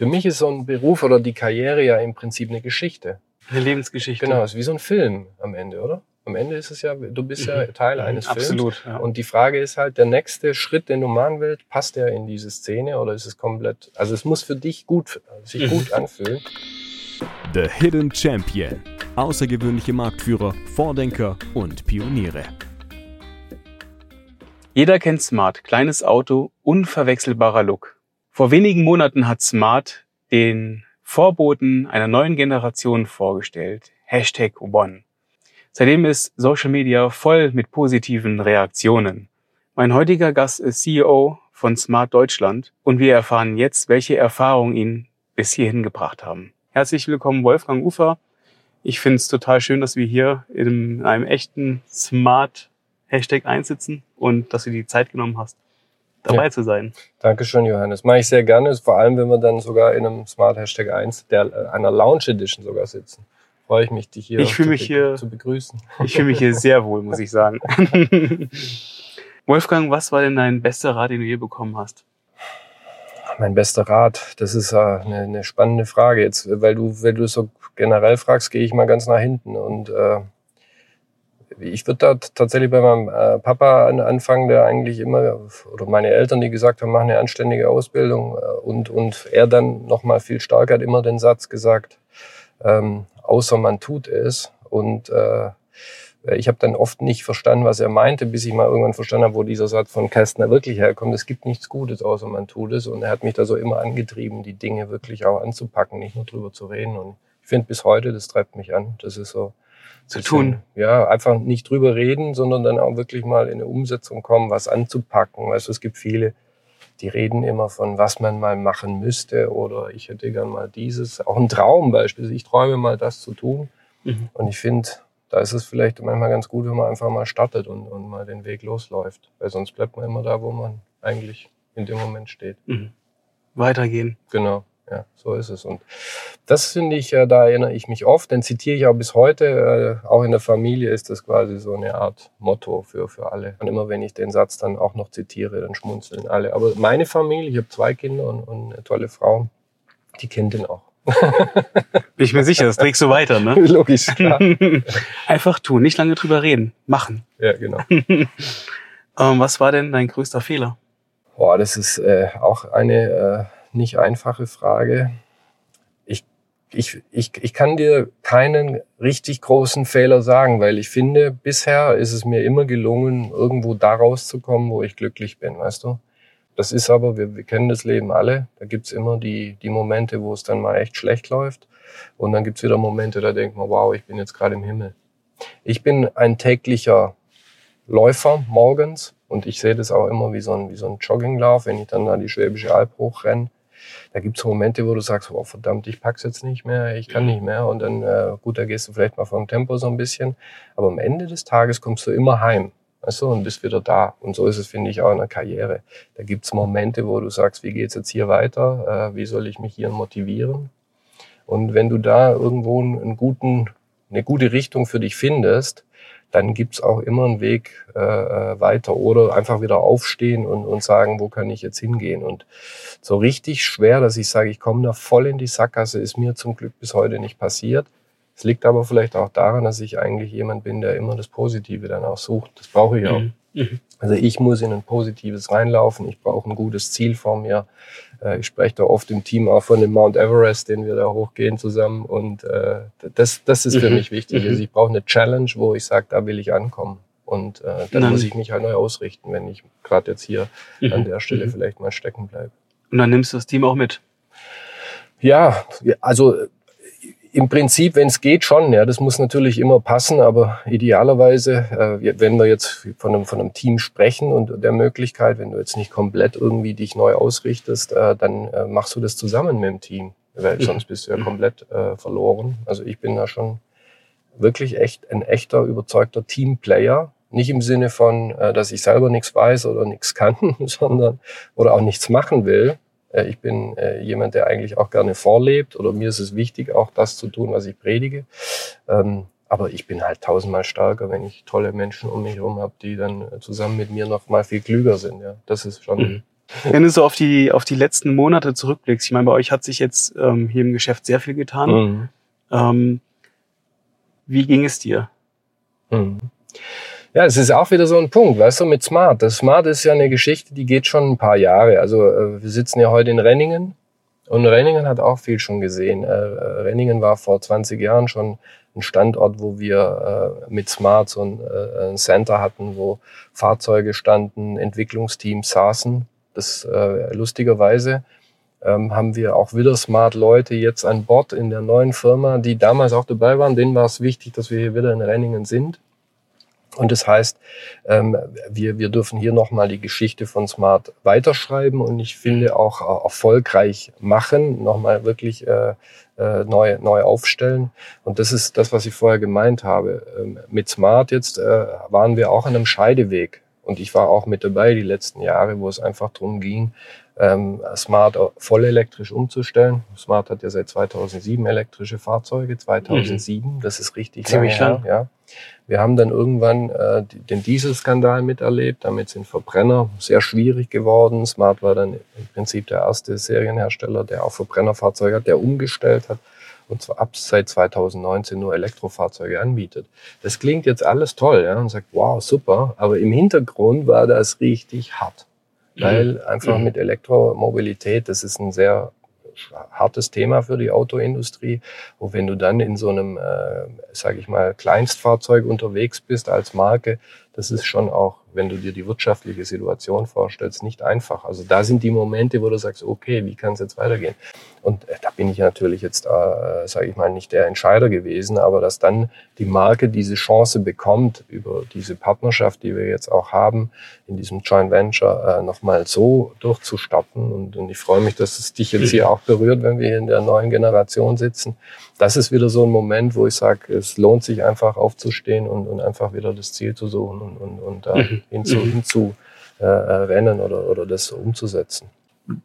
Für mich ist so ein Beruf oder die Karriere ja im Prinzip eine Geschichte. Eine Lebensgeschichte. Genau, es ist wie so ein Film am Ende, oder? Am Ende ist es ja, du bist ja Mhm. Teil Mhm, eines absolut, Films. ja. Und die Frage ist halt, der nächste Schritt, den du machen willst, passt der in diese Szene oder ist es komplett, also es muss für dich gut, sich Mhm. gut anfühlen. The Hidden Champion. Außergewöhnliche Marktführer, Vordenker und Pioniere. Jeder kennt Smart. Kleines Auto, unverwechselbarer Look. Vor wenigen Monaten hat Smart den Vorboten einer neuen Generation vorgestellt. Hashtag One. Seitdem ist Social Media voll mit positiven Reaktionen. Mein heutiger Gast ist CEO von Smart Deutschland und wir erfahren jetzt, welche Erfahrungen ihn bis hierhin gebracht haben. Herzlich willkommen, Wolfgang Ufer. Ich finde es total schön, dass wir hier in einem echten Smart Hashtag einsitzen und dass du die Zeit genommen hast, dabei Ja. zu sein. Dankeschön, Johannes. Mache ich sehr gerne, vor allem wenn wir dann sogar in einem Smart Hashtag 1, der, äh, einer Lounge Edition sogar sitzen. Freue ich mich, dich hier, Ich zu mich hier- zu begrüßen. Ich fühle mich hier sehr wohl, muss ich sagen. Wolfgang, was war denn dein bester Rat, den du je bekommen hast? Mein bester Rat, das ist äh, eine, eine spannende Frage jetzt, weil du, wenn du so generell fragst, gehe ich mal ganz nach hinten und äh, ich würde da tatsächlich bei meinem äh, Papa an, anfangen, der eigentlich immer oder meine Eltern, die gesagt haben, mach eine anständige Ausbildung äh, und und er dann noch mal viel stärker hat immer den Satz gesagt, ähm, außer man tut es und äh, ich habe dann oft nicht verstanden, was er meinte, bis ich mal irgendwann verstanden habe, wo dieser Satz von Kästner wirklich herkommt. Es gibt nichts Gutes, außer man tut es. Und er hat mich da so immer angetrieben, die Dinge wirklich auch anzupacken, nicht nur drüber zu reden. Und ich finde bis heute, das treibt mich an. Das ist so. Zu tun. Ja, einfach nicht drüber reden, sondern dann auch wirklich mal in eine Umsetzung kommen, was anzupacken. Weißt du, es gibt viele, die reden immer von, was man mal machen müsste oder ich hätte gern mal dieses. Auch ein Traum beispielsweise. Ich träume mal das zu tun. Mhm. Und ich finde, da ist es vielleicht manchmal ganz gut, wenn man einfach mal startet und, und mal den Weg losläuft. Weil sonst bleibt man immer da, wo man eigentlich in dem Moment steht. Mhm. Weitergehen. Genau, ja, so ist es. Und das finde ich, äh, da erinnere ich mich oft, den zitiere ich auch bis heute. Äh, auch in der Familie ist das quasi so eine Art Motto für, für alle. Und immer wenn ich den Satz dann auch noch zitiere, dann schmunzeln alle. Aber meine Familie, ich habe zwei Kinder und, und eine tolle Frau, die kennt den auch. Bin ich mir sicher, das trägst du weiter, ne? Logisch, klar. Einfach tun, nicht lange drüber reden, machen. ja, genau. Ähm, was war denn dein größter Fehler? Boah, das ist äh, auch eine äh, nicht einfache Frage. Ich, ich, ich, ich kann dir keinen richtig großen Fehler sagen, weil ich finde, bisher ist es mir immer gelungen, irgendwo da rauszukommen, wo ich glücklich bin, weißt du? Das ist aber, wir, wir kennen das Leben alle, da gibt's immer die, die Momente, wo es dann mal echt schlecht läuft. Und dann gibt's wieder Momente, da denkt man, wow, ich bin jetzt gerade im Himmel. Ich bin ein täglicher Läufer morgens und ich sehe das auch immer wie so ein, wie so ein Jogginglauf, wenn ich dann da die Schwäbische Alb hochrenne. Da gibt's Momente, wo du sagst, oh verdammt, ich pack's jetzt nicht mehr, ich kann nicht mehr. Und dann, äh, gut, da gehst du vielleicht mal vom Tempo so ein bisschen. Aber am Ende des Tages kommst du immer heim. Du, und bist wieder da. Und so ist es, finde ich, auch in der Karriere. Da gibt's Momente, wo du sagst, wie geht's jetzt hier weiter? Äh, wie soll ich mich hier motivieren? Und wenn du da irgendwo einen guten, eine gute Richtung für dich findest, dann gibt's auch immer einen Weg äh, äh, weiter oder einfach wieder aufstehen und, und sagen, wo kann ich jetzt hingehen. Und so richtig schwer, dass ich sage, ich komme da voll in die Sackgasse, ist mir zum Glück bis heute nicht passiert. Es liegt aber vielleicht auch daran, dass ich eigentlich jemand bin, der immer das Positive dann auch sucht. Das brauche ich auch. Mhm. Mhm. Also ich muss in ein Positives reinlaufen. Ich brauche ein gutes Ziel vor mir. Äh, Ich spreche da oft im Team auch von dem Mount Everest, den wir da hochgehen zusammen. Und äh, das, das ist für Mhm. mich wichtig. Mhm. Also ich brauche eine Challenge, wo ich sage, da will ich ankommen. Und äh, dann Dann- muss ich mich halt neu ausrichten, wenn ich gerade jetzt hier an Mhm. der Stelle vielleicht mal stecken bleibe. Und dann nimmst du das Team auch mit. Ja, also im Prinzip, wenn es geht, schon. Ja, das muss natürlich immer passen, aber idealerweise, äh, wenn wir jetzt von einem, von einem Team sprechen und der Möglichkeit, wenn du jetzt nicht komplett irgendwie dich neu ausrichtest, äh, dann äh, machst du das zusammen mit dem Team, weil Mhm. sonst bist du ja komplett äh, verloren. Also ich bin da schon wirklich echt ein echter, überzeugter Teamplayer. Nicht im Sinne von, äh, dass ich selber nichts weiß oder nichts kann, sondern oder auch nichts machen will, Ich bin äh, jemand, der eigentlich auch gerne vorlebt oder mir ist es wichtig, auch das zu tun, was ich predige. Ähm, aber ich bin halt tausendmal stärker, wenn ich tolle Menschen um mich herum habe, die dann äh, zusammen mit mir noch mal viel klüger sind. Ja, das ist schon Mhm. Wenn du so auf die, auf die letzten Monate zurückblickst, ich meine, bei euch hat sich jetzt ähm, hier im Geschäft sehr viel getan. Mhm. Ähm, wie ging es dir? Mhm. Ja, es ist auch wieder so ein Punkt, weißt du, mit Smart. Das Smart ist ja eine Geschichte, die geht schon ein paar Jahre. Also äh, wir sitzen ja heute in Renningen und Renningen hat auch viel schon gesehen. Äh, Renningen war vor 20 Jahren schon ein Standort, wo wir äh, mit Smart so ein, äh, Center hatten, wo Fahrzeuge standen, Entwicklungsteams saßen. Das äh, lustigerweise ähm, haben wir auch wieder Smart-Leute jetzt an Bord in der neuen Firma, die damals auch dabei waren. Denen war es wichtig, dass wir hier wieder in Renningen sind. Und das heißt, ähm, wir, wir dürfen hier nochmal die Geschichte von Smart weiterschreiben und ich finde auch äh, erfolgreich machen, nochmal wirklich äh, äh, neu, neu aufstellen. Und das ist das, was ich vorher gemeint habe. Ähm, mit Smart jetzt waren wir auch an einem Scheideweg. Und ich war auch mit dabei die letzten Jahre, wo es einfach darum ging, ähm, Smart voll elektrisch umzustellen. Smart hat ja seit 2007 elektrische Fahrzeuge, 2007, mhm. das ist richtig Ziemlich lang. Ja. Wir haben dann irgendwann äh, den Dieselskandal miterlebt, damit sind Verbrenner sehr schwierig geworden. Smart war dann im Prinzip der erste Serienhersteller, der auch Verbrennerfahrzeuge hat, der umgestellt hat und zwar ab seit 2019 nur Elektrofahrzeuge anbietet. Das klingt jetzt alles toll ja, und sagt, wow, super, aber im Hintergrund war das richtig hart. Mhm. Weil einfach mhm. mit Elektromobilität, das ist ein sehr hartes Thema für die Autoindustrie. Und wenn du dann in so einem, äh, sage ich mal, Kleinstfahrzeug unterwegs bist als Marke, das ist schon auch wenn du dir die wirtschaftliche Situation vorstellst, nicht einfach. Also da sind die Momente, wo du sagst, okay, wie kann es jetzt weitergehen? Und äh, da bin ich natürlich jetzt, äh, sage ich mal, nicht der Entscheider gewesen, aber dass dann die Marke diese Chance bekommt, über diese Partnerschaft, die wir jetzt auch haben, in diesem Joint Venture äh, nochmal so durchzustarten. Und, und ich freue mich, dass es dich jetzt hier auch berührt, wenn wir hier in der neuen Generation sitzen. Das ist wieder so ein Moment, wo ich sage, es lohnt sich einfach aufzustehen und, und einfach wieder das Ziel zu suchen und, und, und da mhm. hinzu, mhm. hinzu äh, rennen oder, oder das umzusetzen.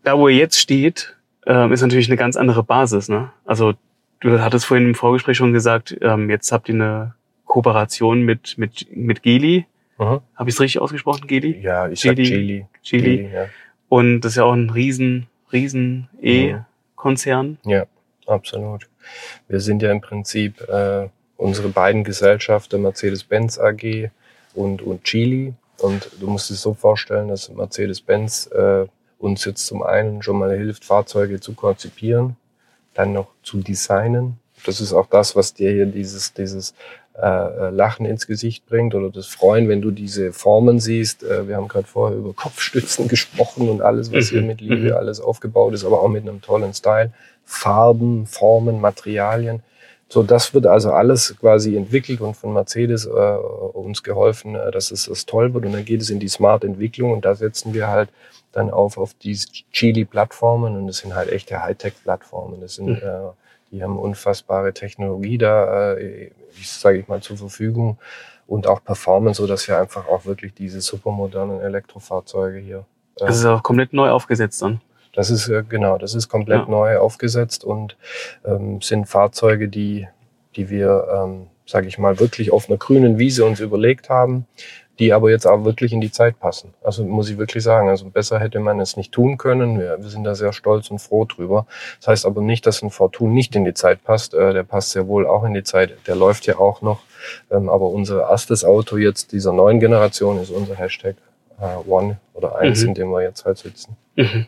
Da, wo ihr jetzt steht, äh, ist natürlich eine ganz andere Basis. Ne? Also du hattest vorhin im Vorgespräch schon gesagt, ähm, jetzt habt ihr eine Kooperation mit, mit, mit Geli. Mhm. Habe ich es richtig ausgesprochen, Geli? Ja, ich Geli, sag Geli. Geli. Geli ja. Und das ist ja auch ein riesen, riesen E-Konzern. Ja, absolut. Wir sind ja im Prinzip äh, unsere beiden Gesellschaften, Mercedes-Benz AG und, und Chili. Und du musst es so vorstellen, dass Mercedes-Benz äh, uns jetzt zum einen schon mal hilft, Fahrzeuge zu konzipieren, dann noch zu designen. Das ist auch das, was dir hier dieses, dieses äh, äh Lachen ins Gesicht bringt oder das Freuen, wenn du diese Formen siehst. Äh, wir haben gerade vorher über Kopfstützen gesprochen und alles, was hier mhm. mit Liebe mhm. alles aufgebaut ist, aber auch mit einem tollen Style. Farben, Formen, Materialien. So, das wird also alles quasi entwickelt und von Mercedes äh, uns geholfen, äh, dass es das toll wird. Und dann geht es in die Smart-Entwicklung und da setzen wir halt dann auf auf diese Chili-Plattformen und das sind halt echte Hightech-Plattformen. Das sind, mhm. äh, die haben unfassbare Technologie da, äh, sage ich mal, zur Verfügung und auch Performance, so dass wir einfach auch wirklich diese supermodernen Elektrofahrzeuge hier. Äh, das ist auch komplett neu aufgesetzt dann. Das ist äh, genau, das ist komplett ja. neu aufgesetzt und ähm, sind Fahrzeuge, die, die wir, ähm, sage ich mal, wirklich auf einer grünen Wiese uns überlegt haben, die aber jetzt auch wirklich in die Zeit passen. Also muss ich wirklich sagen, also besser hätte man es nicht tun können. Wir, wir sind da sehr stolz und froh drüber. Das heißt aber nicht, dass ein Fortun nicht in die Zeit passt. Äh, der passt sehr wohl auch in die Zeit. Der läuft ja auch noch. Ähm, aber unser erstes Auto jetzt dieser neuen Generation ist unser Hashtag äh, One oder eins, mhm. in dem wir jetzt halt sitzen. Mhm.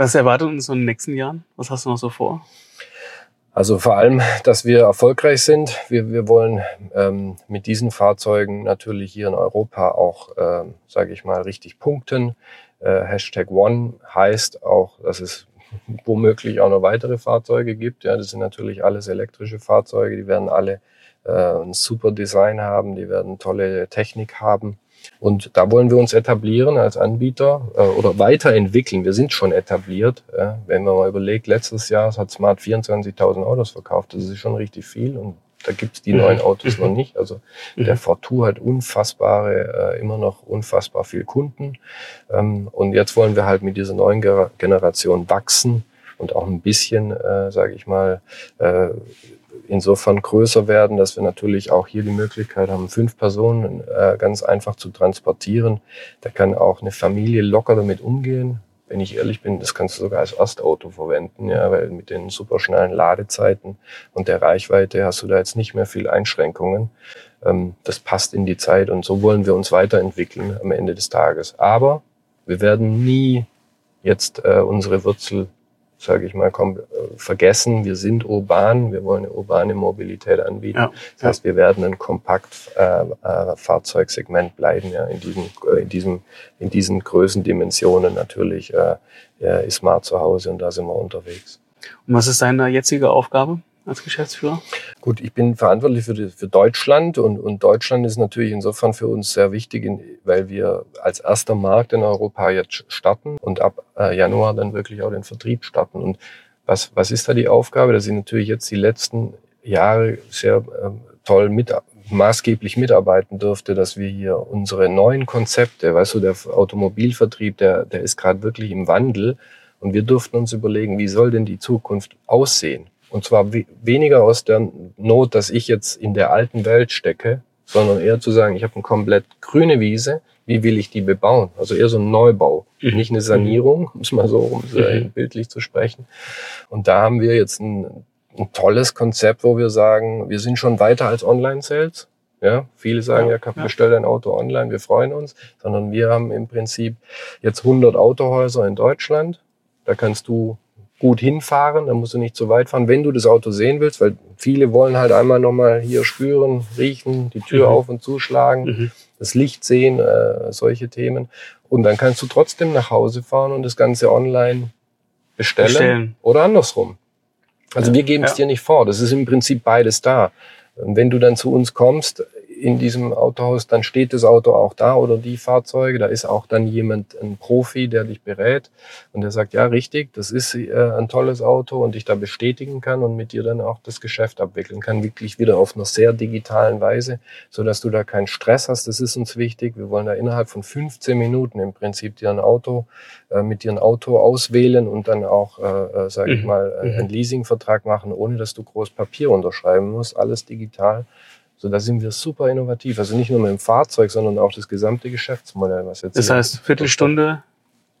Was erwartet uns in den nächsten Jahren? Was hast du noch so vor? Also vor allem, dass wir erfolgreich sind. Wir, wir wollen ähm, mit diesen Fahrzeugen natürlich hier in Europa auch, ähm, sage ich mal, richtig punkten. Äh, Hashtag One heißt auch, dass es womöglich auch noch weitere Fahrzeuge gibt. Ja, das sind natürlich alles elektrische Fahrzeuge. Die werden alle äh, ein super Design haben. Die werden tolle Technik haben. Und da wollen wir uns etablieren als Anbieter äh, oder weiterentwickeln. Wir sind schon etabliert. Äh, wenn man mal überlegt, letztes Jahr hat Smart 24.000 Autos verkauft. Das ist schon richtig viel und da gibt's die mhm. neuen Autos noch nicht. Also mhm. der Fortour hat unfassbare, äh, immer noch unfassbar viel Kunden. Ähm, und jetzt wollen wir halt mit dieser neuen Generation wachsen und auch ein bisschen, äh, sage ich mal, äh, insofern größer werden, dass wir natürlich auch hier die Möglichkeit haben, fünf Personen äh, ganz einfach zu transportieren. Da kann auch eine Familie locker damit umgehen. Wenn ich ehrlich bin, das kannst du sogar als Erstauto verwenden, ja, weil mit den superschnellen Ladezeiten und der Reichweite hast du da jetzt nicht mehr viel Einschränkungen. Ähm, das passt in die Zeit und so wollen wir uns weiterentwickeln am Ende des Tages. Aber wir werden nie jetzt äh, unsere Wurzel sage ich mal, komm, äh, vergessen, wir sind urban, wir wollen eine urbane Mobilität anbieten. Ja, das heißt, wir werden ein Kompakt-Fahrzeugsegment äh, äh, bleiben, ja, in diesem, äh, in diesem, in diesen Größendimensionen natürlich ist Smart zu Hause und da sind wir unterwegs. Und was ist deine jetzige Aufgabe? Als Geschäftsführer? Gut, ich bin verantwortlich für, die, für Deutschland und, und Deutschland ist natürlich insofern für uns sehr wichtig, weil wir als erster Markt in Europa jetzt starten und ab äh, Januar dann wirklich auch den Vertrieb starten. Und was, was ist da die Aufgabe? Dass ich natürlich jetzt die letzten Jahre sehr äh, toll mit, maßgeblich mitarbeiten durfte, dass wir hier unsere neuen Konzepte, weißt du, der Automobilvertrieb, der, der ist gerade wirklich im Wandel. Und wir durften uns überlegen, wie soll denn die Zukunft aussehen? Und zwar weniger aus der Not, dass ich jetzt in der alten Welt stecke, sondern eher zu sagen, ich habe eine komplett grüne Wiese, wie will ich die bebauen? Also eher so ein Neubau, mhm. nicht eine Sanierung, um es mal so um mhm. bildlich zu sprechen. Und da haben wir jetzt ein, ein, tolles Konzept, wo wir sagen, wir sind schon weiter als Online-Sales. Ja, viele sagen ja, ja bestell dein Auto online, wir freuen uns, sondern wir haben im Prinzip jetzt 100 Autohäuser in Deutschland. Da kannst du gut hinfahren, dann musst du nicht zu weit fahren, wenn du das Auto sehen willst, weil viele wollen halt einmal nochmal hier spüren, riechen, die Tür mhm. auf und zuschlagen, mhm. das Licht sehen, äh, solche Themen. Und dann kannst du trotzdem nach Hause fahren und das Ganze online bestellen, bestellen. oder andersrum. Also ja. wir geben es ja. dir nicht vor, das ist im Prinzip beides da. Und wenn du dann zu uns kommst, in diesem Autohaus, dann steht das Auto auch da oder die Fahrzeuge. Da ist auch dann jemand, ein Profi, der dich berät und der sagt, ja, richtig, das ist äh, ein tolles Auto und dich da bestätigen kann und mit dir dann auch das Geschäft abwickeln kann, wirklich wieder auf einer sehr digitalen Weise, so dass du da keinen Stress hast. Das ist uns wichtig. Wir wollen da innerhalb von 15 Minuten im Prinzip dir ein Auto, äh, mit dir ein Auto auswählen und dann auch, äh, äh sage ich mhm. mal, äh, einen mhm. Leasingvertrag machen, ohne dass du groß Papier unterschreiben musst. Alles digital. So, da sind wir super innovativ. Also nicht nur mit dem Fahrzeug, sondern auch das gesamte Geschäftsmodell, was jetzt. Das heißt, Viertelstunde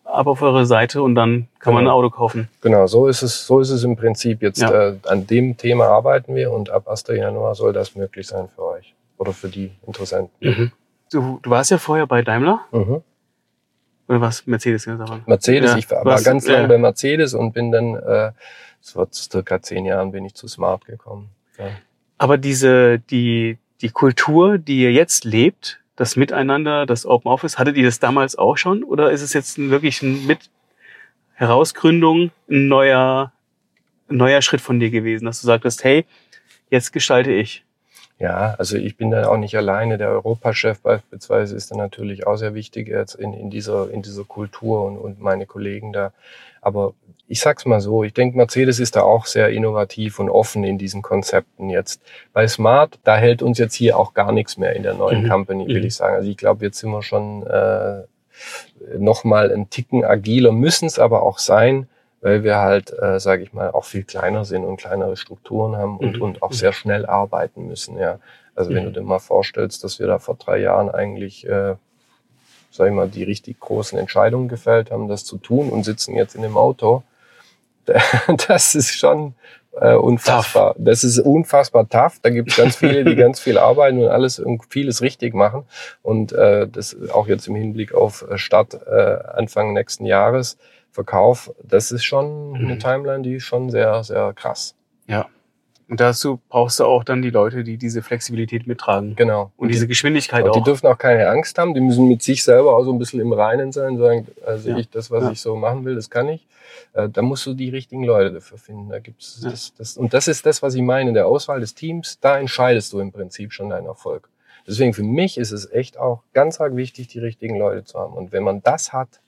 ab auf eure Seite und dann kann genau. man ein Auto kaufen. Genau, so ist es, so ist es im Prinzip jetzt. Ja. Äh, an dem Thema arbeiten wir und ab 1. Januar soll das möglich sein für euch oder für die Interessenten. Mhm. Du, du warst ja vorher bei Daimler. Mhm. Oder was? Mercedes? Ja, Mercedes, ja, ich war, war ganz lange bei Mercedes und bin dann, äh, vor circa zehn Jahren bin ich zu Smart gekommen. Ja. Aber diese, die, die Kultur, die ihr jetzt lebt, das Miteinander, das Open Office, hattet ihr das damals auch schon? Oder ist es jetzt wirklich mit Herausgründung ein neuer, ein neuer Schritt von dir gewesen, dass du sagtest, hey, jetzt gestalte ich? Ja, also ich bin da auch nicht alleine. Der Europachef beispielsweise ist dann natürlich auch sehr wichtig jetzt in, in, dieser, in dieser Kultur und, und meine Kollegen da. Aber ich sag's mal so, ich denke, Mercedes ist da auch sehr innovativ und offen in diesen Konzepten jetzt. Bei Smart, da hält uns jetzt hier auch gar nichts mehr in der neuen mhm. Company, will mhm. ich sagen. Also ich glaube, jetzt sind wir schon äh, nochmal einen Ticken agiler, müssen es aber auch sein, weil wir halt, äh, sage ich mal, auch viel kleiner sind und kleinere Strukturen haben und, mhm. und auch sehr schnell arbeiten müssen. Ja, Also wenn du mhm. dir mal vorstellst, dass wir da vor drei Jahren eigentlich äh, sag ich mal, die richtig großen Entscheidungen gefällt haben, das zu tun und sitzen jetzt in dem Auto das ist schon äh, unfassbar. Tough. Das ist unfassbar tough. Da gibt es ganz viele, die ganz viel arbeiten und alles und vieles richtig machen. Und äh, das auch jetzt im Hinblick auf äh, Start äh, Anfang nächsten Jahres, Verkauf, das ist schon mhm. eine Timeline, die ist schon sehr, sehr krass. Ja. Und dazu brauchst du auch dann die Leute, die diese Flexibilität mittragen. Genau. Und, diese Geschwindigkeit auch. Die dürfen auch keine Angst haben. Die müssen mit sich selber auch so ein bisschen im Reinen sein, sagen, also ja. ich, das, was ja. ich so machen will, das kann ich. Äh, da musst du die richtigen Leute dafür finden. Da gibt's ja. das, das, und das ist das, was ich meine. In der Auswahl des Teams, da entscheidest du im Prinzip schon deinen Erfolg. Deswegen für mich ist es echt auch ganz arg wichtig, die richtigen Leute zu haben. Und wenn man das hat,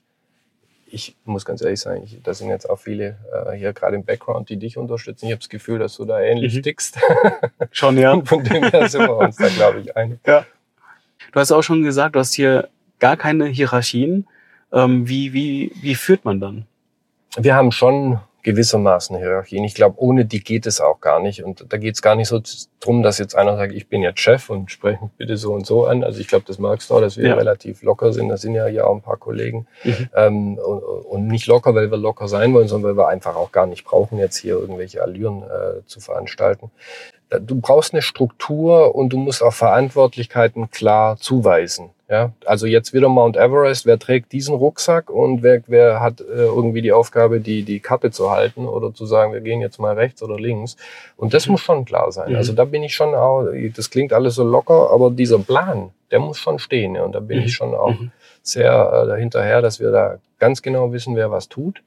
ich muss ganz ehrlich sagen, ich, da sind jetzt auch viele äh, hier gerade im Background, die dich unterstützen. Ich habe das Gefühl, dass du da ähnlich mhm. tickst. Schon, ja. Von dem her sind wir uns da, glaube ich, einig. Ja. Du hast auch schon gesagt, du hast hier gar keine Hierarchien. Ähm, wie, wie, wie führt man dann? Wir haben schon gewissermaßen Hierarchien. Ich glaube, ohne die geht es auch gar nicht. Und da geht es gar nicht so drum, dass jetzt einer sagt, ich bin jetzt Chef und spreche mich bitte so und so an. Also ich glaube, das magst du auch, dass wir ja. relativ locker sind. Da sind ja hier auch ein paar Kollegen. Mhm. Ähm, und, und, nicht locker, weil wir locker sein wollen, sondern weil wir einfach auch gar nicht brauchen, jetzt hier irgendwelche Allüren äh, zu veranstalten. Du brauchst eine Struktur und du musst auch Verantwortlichkeiten klar zuweisen. Ja, also jetzt wieder Mount Everest. Wer trägt diesen Rucksack und wer, wer hat äh, irgendwie die Aufgabe, die, die Karte zu halten oder zu sagen, wir gehen jetzt mal rechts oder links. Und das mhm. muss schon klar sein. Mhm. Also da bin ich schon auch, das klingt alles so locker, aber dieser Plan, der muss schon stehen. Ja. Und da bin mhm. ich schon auch mhm. sehr äh, hinterher, dass wir da ganz genau wissen, wer was tut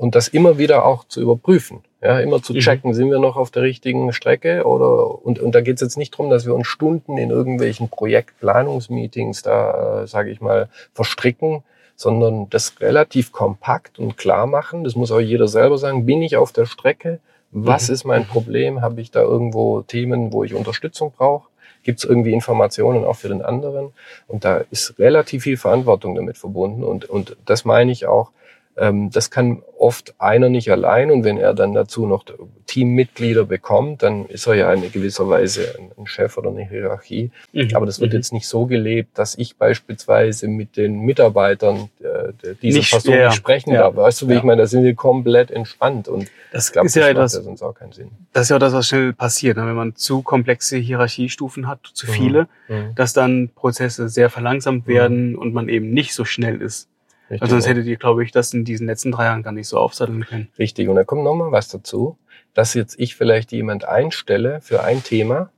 und das immer wieder auch zu überprüfen. Ja, immer zu mhm. checken, mhm. sind wir noch auf der richtigen Strecke oder und, und da geht es jetzt nicht drum, dass wir uns Stunden in irgendwelchen Projektplanungsmeetings da, äh, sage ich mal, verstricken, sondern das relativ kompakt und klar machen. Das muss auch jeder selber sagen. Bin ich auf der Strecke? Was mhm. ist mein Problem? Habe ich da irgendwo Themen, wo ich Unterstützung brauche? Gibt es irgendwie Informationen auch für den anderen? Und da ist relativ viel Verantwortung damit verbunden. Und, und das meine ich auch, das kann oft einer nicht allein und wenn er dann dazu noch Teammitglieder bekommt, dann ist er ja in gewisser Weise ein Chef oder eine Hierarchie. Mhm. Aber das wird mhm. jetzt nicht so gelebt, dass ich beispielsweise mit den Mitarbeitern äh, dieser nicht, Person ja, sprechen ja. darf. Weißt du, wie ja. ich meine, da sind wir komplett entspannt und das glaub, ist ja etwas, das sonst auch keinen Sinn. Das ist ja auch das, was schnell passiert, ne? wenn man zu komplexe Hierarchiestufen hat, zu mhm. viele, mhm. dass dann Prozesse sehr verlangsamt mhm. werden und man eben nicht so schnell ist. Richtig. Also sonst hättet ihr, glaube ich, das in diesen letzten drei Jahren gar nicht so aufsatteln können. Richtig. Und da kommt noch mal was dazu, dass jetzt ich vielleicht jemand einstelle für ein Thema,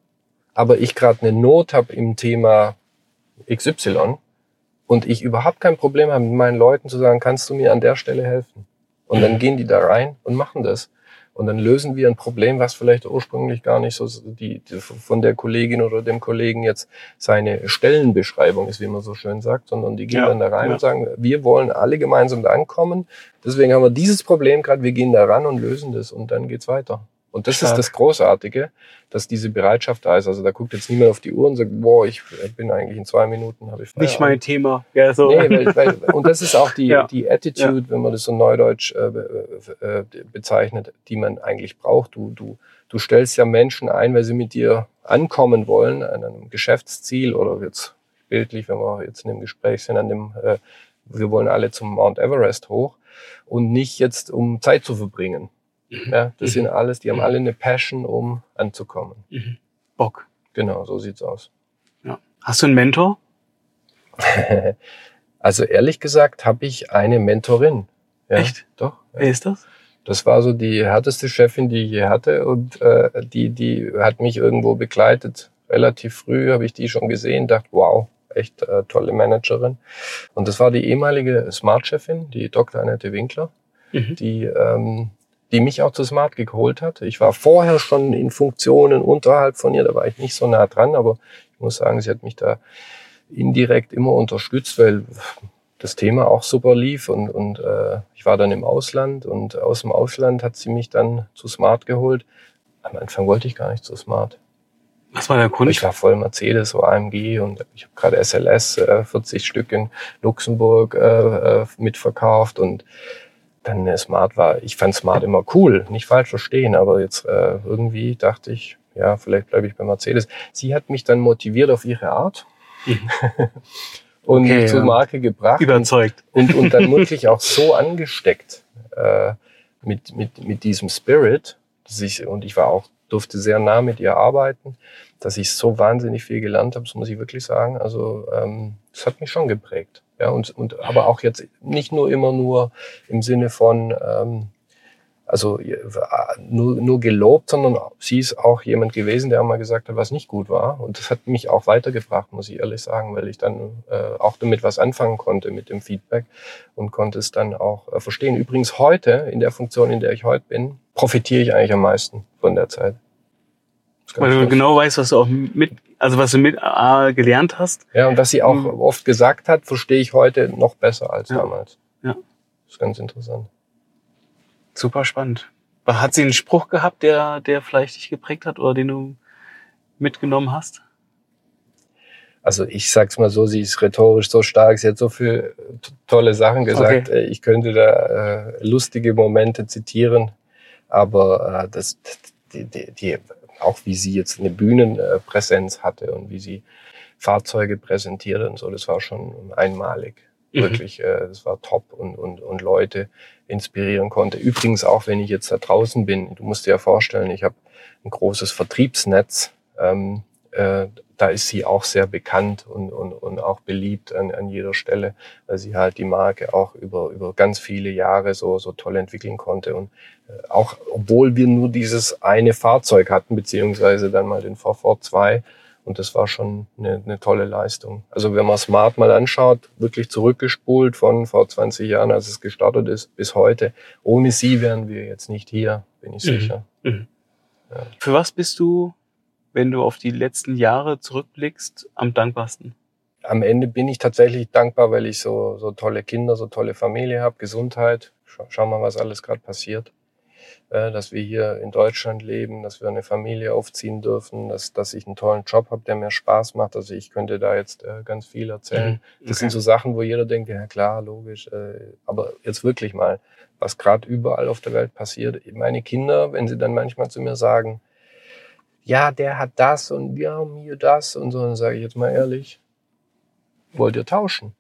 aber ich gerade eine Not habe im Thema XY und ich überhaupt kein Problem habe mit meinen Leuten zu sagen, kannst du mir an der Stelle helfen? Und dann gehen die da rein und machen das. Und dann lösen wir ein Problem, was vielleicht ursprünglich gar nicht so die, die, von der Kollegin oder dem Kollegen jetzt seine Stellenbeschreibung ist, wie man so schön sagt, sondern die gehen ja, dann da rein ja. und sagen, wir wollen alle gemeinsam da ankommen. Deswegen haben wir dieses Problem gerade, wir gehen da ran und lösen das und dann geht's weiter. Und das Stark. ist das Großartige, dass diese Bereitschaft da ist. Also da guckt jetzt niemand auf die Uhr und sagt, boah, ich bin eigentlich in zwei Minuten, habe ich Feierabend. Nicht mein Thema. Ja, so. Nee, weil, weil, und das ist auch die, ja. die Attitude, ja. wenn man das so neudeutsch äh, äh, bezeichnet, die man eigentlich braucht. Du, du, du stellst ja Menschen ein, weil sie mit dir ankommen wollen, an einem Geschäftsziel oder jetzt bildlich, wenn wir jetzt in dem Gespräch sind, an dem, äh, wir wollen alle zum Mount Everest hoch und nicht jetzt, um Zeit zu verbringen. Mhm. Ja, das mhm. sind alles, die haben mhm. alle eine Passion, um anzukommen. Mhm. Bock. Genau, so sieht's aus. Ja. Hast du einen Mentor? also ehrlich gesagt habe ich eine Mentorin. Ja, Echt? Doch. Ja. Wer ist das? Das war so die härteste Chefin, die ich je hatte und äh, die, die hat mich irgendwo begleitet. Relativ früh habe ich die schon gesehen, dachte, wow, echt äh, tolle Managerin. Und das war die ehemalige Smart-Chefin, die Dr. Annette Winkler, mhm. die ähm, die mich auch zu Smart geholt hat. Ich war vorher schon in Funktionen unterhalb von ihr, da war ich nicht so nah dran, aber ich muss sagen, sie hat mich da indirekt immer unterstützt, weil das Thema auch super lief und, und äh, ich war dann im Ausland und aus dem Ausland hat sie mich dann zu Smart geholt. Am Anfang wollte ich gar nicht zu Smart. Was war der Grund? Ich war voll Mercedes, so AMG und ich habe gerade SLS, äh, 40 Stück in Luxemburg äh, äh, mitverkauft und dann äh, Smart war, ich fand Smart immer cool, nicht falsch verstehen, aber jetzt äh, irgendwie dachte ich, ja, vielleicht bleibe ich bei Mercedes. Sie hat mich dann motiviert auf ihre Art mhm. und okay, zur Marke gebracht. Überzeugt. Und, und, und dann wirklich auch so angesteckt äh, mit, mit, mit diesem Spirit. Dass ich, und ich war auch, durfte sehr nah mit ihr arbeiten, dass ich so wahnsinnig viel gelernt habe, das muss ich wirklich sagen. Also ähm, das hat mich schon geprägt. Ja, und, und aber auch jetzt nicht nur immer nur im Sinne von ähm, also nur, nur gelobt, sondern sie ist auch jemand gewesen, der mal gesagt hat, was nicht gut war. Und das hat mich auch weitergebracht, muss ich ehrlich sagen, weil ich dann äh, auch damit was anfangen konnte mit dem Feedback und konnte es dann auch äh, verstehen. Übrigens heute, in der Funktion, in der ich heute bin, profitiere ich eigentlich am meisten von der Zeit. Weil du genau weißt, was du auch mit also was du mit A gelernt hast. Ja, und was sie auch mhm. oft gesagt hat, verstehe ich heute noch besser als ja. damals. Ja. Das ist ganz interessant. Super spannend. Hat sie einen Spruch gehabt, der, der vielleicht dich geprägt hat oder den du mitgenommen hast? also ich sag's mal so, sie ist rhetorisch so stark, sie hat so viele tolle Sachen gesagt. Okay. Ich könnte da äh, lustige Momente zitieren, aber äh, das, die, die, die, auch wie sie jetzt eine Bühnenpräsenz hatte und wie sie Fahrzeuge präsentiert und so, das war schon einmalig. Mhm. Wirklich, äh, das war top und, und, und Leute inspirieren konnte. Übrigens auch, wenn ich jetzt da draußen bin, du musst dir ja vorstellen, ich habe ein großes Vertriebsnetz. Ähm, äh, da ist sie auch sehr bekannt und, und, und auch beliebt an, an jeder Stelle, weil sie halt die Marke auch über, über ganz viele Jahre so, so toll entwickeln konnte. Und äh, auch obwohl wir nur dieses eine Fahrzeug hatten, beziehungsweise dann mal den VV 2, und das war schon eine, eine tolle Leistung. Also wenn man Smart mal anschaut, wirklich zurückgespult von vor 20 Jahren, als es gestartet ist, bis heute. Ohne sie wären wir jetzt nicht hier, bin ich mhm. sicher. Mhm. Ja. Für was bist du, wenn du auf die letzten Jahre zurückblickst, am dankbarsten? Am Ende bin ich tatsächlich dankbar, weil ich so, so tolle Kinder, so tolle Familie habe, Gesundheit. Schau, schau mal, was alles gerade passiert. Äh, dass wir hier in Deutschland leben, dass wir eine Familie aufziehen dürfen, dass, dass ich einen tollen Job habe, der mir Spaß macht. Also ich könnte da jetzt äh, ganz viel erzählen. Mhm. Das sind so Sachen, wo jeder denkt, ja klar, logisch. Äh, aber jetzt wirklich mal, was gerade überall auf der Welt passiert. Meine Kinder, wenn sie dann manchmal zu mir sagen, ja, der hat das und wir haben hier das und so, dann sage ich jetzt mal ehrlich, wollt ihr tauschen?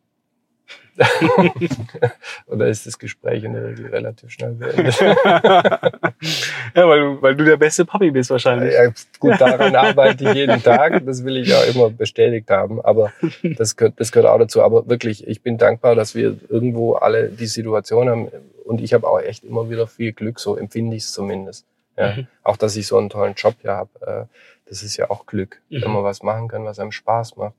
Oder ist das Gespräch in der Regel relativ schnell beendet? ja, weil du, weil du der beste Papi bist wahrscheinlich. Ja, gut, daran arbeite ich jeden Tag. Das will ich auch immer bestätigt haben. Aber das gehört, das gehört auch dazu. Aber wirklich, ich bin dankbar, dass wir irgendwo alle die Situation haben. Und ich habe auch echt immer wieder viel Glück, so empfinde ich es zumindest. Ja. Mhm. Auch, dass ich so einen tollen Job hier habe. Äh, das ist ja auch Glück, mhm. wenn man was machen kann, was einem Spaß macht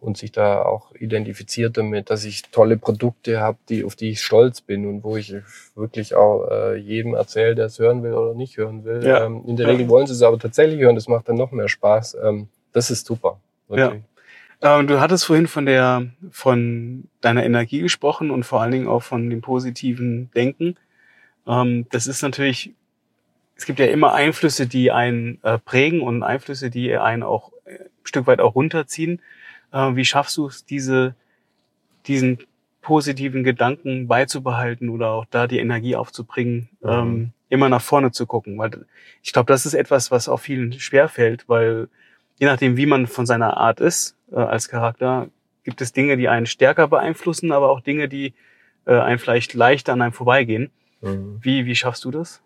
und sich da auch identifiziert damit, dass ich tolle Produkte habe, die, auf die ich stolz bin und wo ich wirklich auch äh, jedem erzähle, der es hören will oder nicht hören will. Ja. Ähm, in der ja. Regel wollen sie es aber tatsächlich hören, das macht dann noch mehr Spaß. Ähm, das ist super. Wirklich. Ja. Ähm, du hattest vorhin von der, von deiner Energie gesprochen und vor allen Dingen auch von dem positiven Denken. Ähm, das ist natürlich, es gibt ja immer Einflüsse, die einen äh, prägen und Einflüsse, die einen auch äh, ein Stück weit auch runterziehen. Äh, wie schaffst du es, diese, diesen positiven Gedanken beizubehalten oder auch da die Energie aufzubringen, mhm. ähm, immer nach vorne zu gucken? Weil ich glaube, das ist etwas, was auch vielen schwerfällt, weil je nachdem, wie man von seiner Art ist äh, als Charakter, gibt es Dinge, die einen stärker beeinflussen, aber auch Dinge, die äh, einen vielleicht leichter an einem vorbeigehen. Mhm. Wie, wie schaffst du das?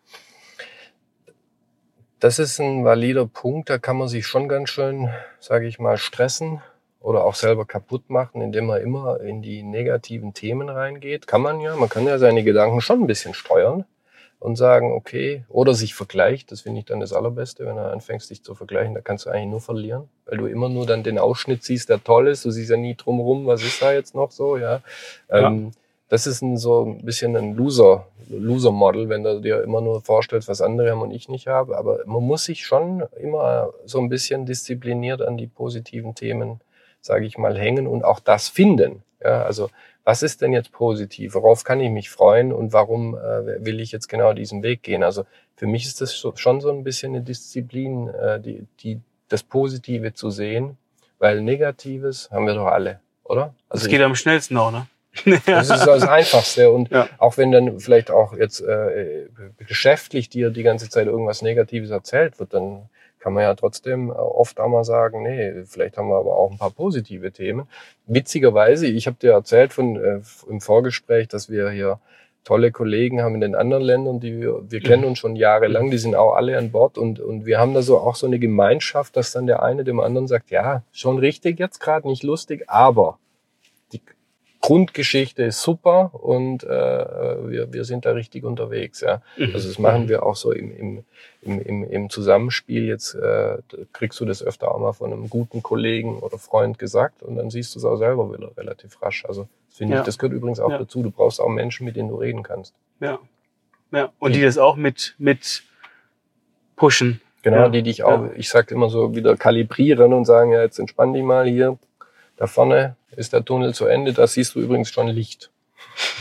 Das ist ein valider Punkt, da kann man sich schon ganz schön, sage ich mal, stressen oder auch selber kaputt machen, indem man immer in die negativen Themen reingeht. Kann man ja, man kann ja seine Gedanken schon ein bisschen steuern und sagen, okay, oder sich vergleicht, das finde ich dann das Allerbeste, wenn du anfängst, dich zu vergleichen, da kannst du eigentlich nur verlieren, weil du immer nur dann den Ausschnitt siehst, der toll ist, du siehst ja nie drumherum, was ist da jetzt noch so, ja. ja. Ähm, das ist ein, so ein bisschen ein Loser, Loser-Model, wenn du dir immer nur vorstellst, was andere haben und ich nicht habe. Aber man muss sich schon immer so ein bisschen diszipliniert an die positiven Themen sage ich mal, hängen und auch das finden. Ja, also was ist denn jetzt positiv? Worauf kann ich mich freuen und warum äh, will ich jetzt genau diesen Weg gehen? Also für mich ist das so, schon so ein bisschen eine Disziplin, äh, die, die, das Positive zu sehen, weil Negatives haben wir doch alle, oder? Also das geht am schnellsten auch, ne? das ist das Einfachste. Und ja. auch wenn dann vielleicht auch jetzt äh, geschäftlich dir die ganze Zeit irgendwas Negatives erzählt wird, dann kann man ja trotzdem äh, oft auch mal sagen, nee, vielleicht haben wir aber auch ein paar positive Themen. Witzigerweise, ich habe dir erzählt von, äh, im Vorgespräch, dass wir hier tolle Kollegen haben in den anderen Ländern, die wir, wir kennen uns schon jahrelang, die sind auch alle an Bord und, und wir haben da so auch so eine Gemeinschaft, dass dann der eine dem anderen sagt, ja, schon richtig jetzt gerade, nicht lustig, aber Grundgeschichte ist super und äh, wir, wir sind da richtig unterwegs. Ja. Mhm. Also das machen wir auch so im, im, im, im, Zusammenspiel. Jetzt äh, kriegst du das öfter auch mal von einem guten Kollegen oder Freund gesagt und dann siehst du es auch selber wieder relativ rasch. Also das finde ja. ich, das gehört übrigens auch ja. dazu. Du brauchst auch Menschen, mit denen du reden kannst. Ja. Ja. Und die das auch mit, mit pushen. Genau, ja. die dich auch, ich sag immer so, wieder kalibrieren und sagen, ja, jetzt entspann dich mal hier. Da vorne ist der Tunnel zu Ende, da siehst du übrigens schon Licht.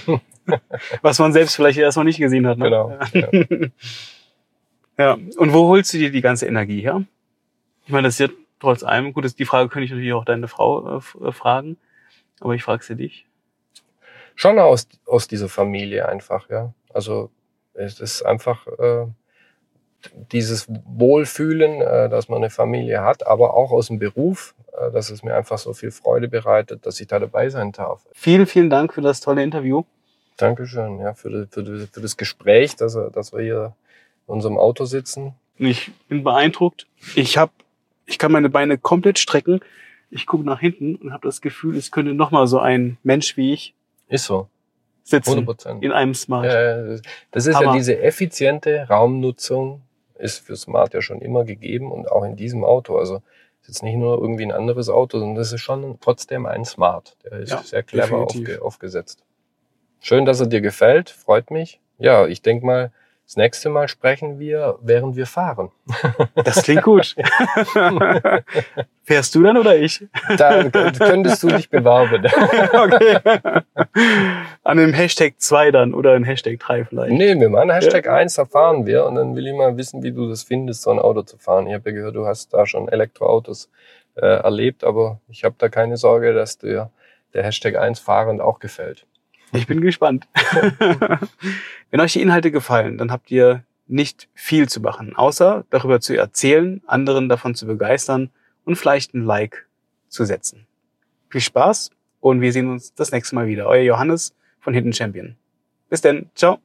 Was man selbst vielleicht erstmal nicht gesehen hat. Ne? Genau. Ja. ja. Und wo holst du dir die ganze Energie her? Ich meine, das ist ja trotz allem, gut, die Frage könnte ich natürlich auch deine Frau äh, fragen, aber ich frage sie dich. Schon aus, aus dieser Familie einfach, ja. Also es ist einfach äh, dieses Wohlfühlen, äh, dass man eine Familie hat, aber auch aus dem Beruf, äh, dass es mir einfach so viel Freude bereitet, dass ich da dabei sein darf. Vielen, vielen Dank für das tolle Interview. Dankeschön, ja, für, für, für das Gespräch, dass, wir, dass wir hier in unserem Auto sitzen. Ich bin beeindruckt. Ich habe, ich kann meine Beine komplett strecken. Ich gucke nach hinten und habe das Gefühl, es könnte noch mal so ein Mensch wie ich ist so. sitzen 100%. in einem Smart. Ja, das ist Hammer. ja diese effiziente Raumnutzung, ist für Smart ja schon immer gegeben und auch in diesem Auto. Also ist jetzt nicht nur irgendwie ein anderes Auto, sondern das ist schon trotzdem ein Smart. Der ist ja, sehr clever aufge aufgesetzt. Schön, dass er dir gefällt, freut mich. Ja, ich denk mal, das nächste Mal sprechen wir, während wir fahren. Das klingt gut. Fährst du dann oder ich? Da könntest du dich bewerben. Okay. An dem Hashtag 2 dann oder ein Hashtag 3 vielleicht. Nee, wir machen Hashtag ja. 1, da fahren wir und dann will ich mal wissen, wie du das findest, so ein Auto zu fahren. Ich habe ja gehört, du hast da schon Elektroautos äh, erlebt, aber ich habe da keine Sorge, dass dir der Hashtag 1 fahrend auch gefällt. Ich bin gespannt. Wenn euch die Inhalte gefallen, dann habt ihr nicht viel zu machen, außer darüber zu erzählen, anderen davon zu begeistern und vielleicht ein Like zu setzen. Viel Spaß und wir sehen uns das nächste Mal wieder. Euer Johannes von Hidden Champion. Bis denn. Ciao.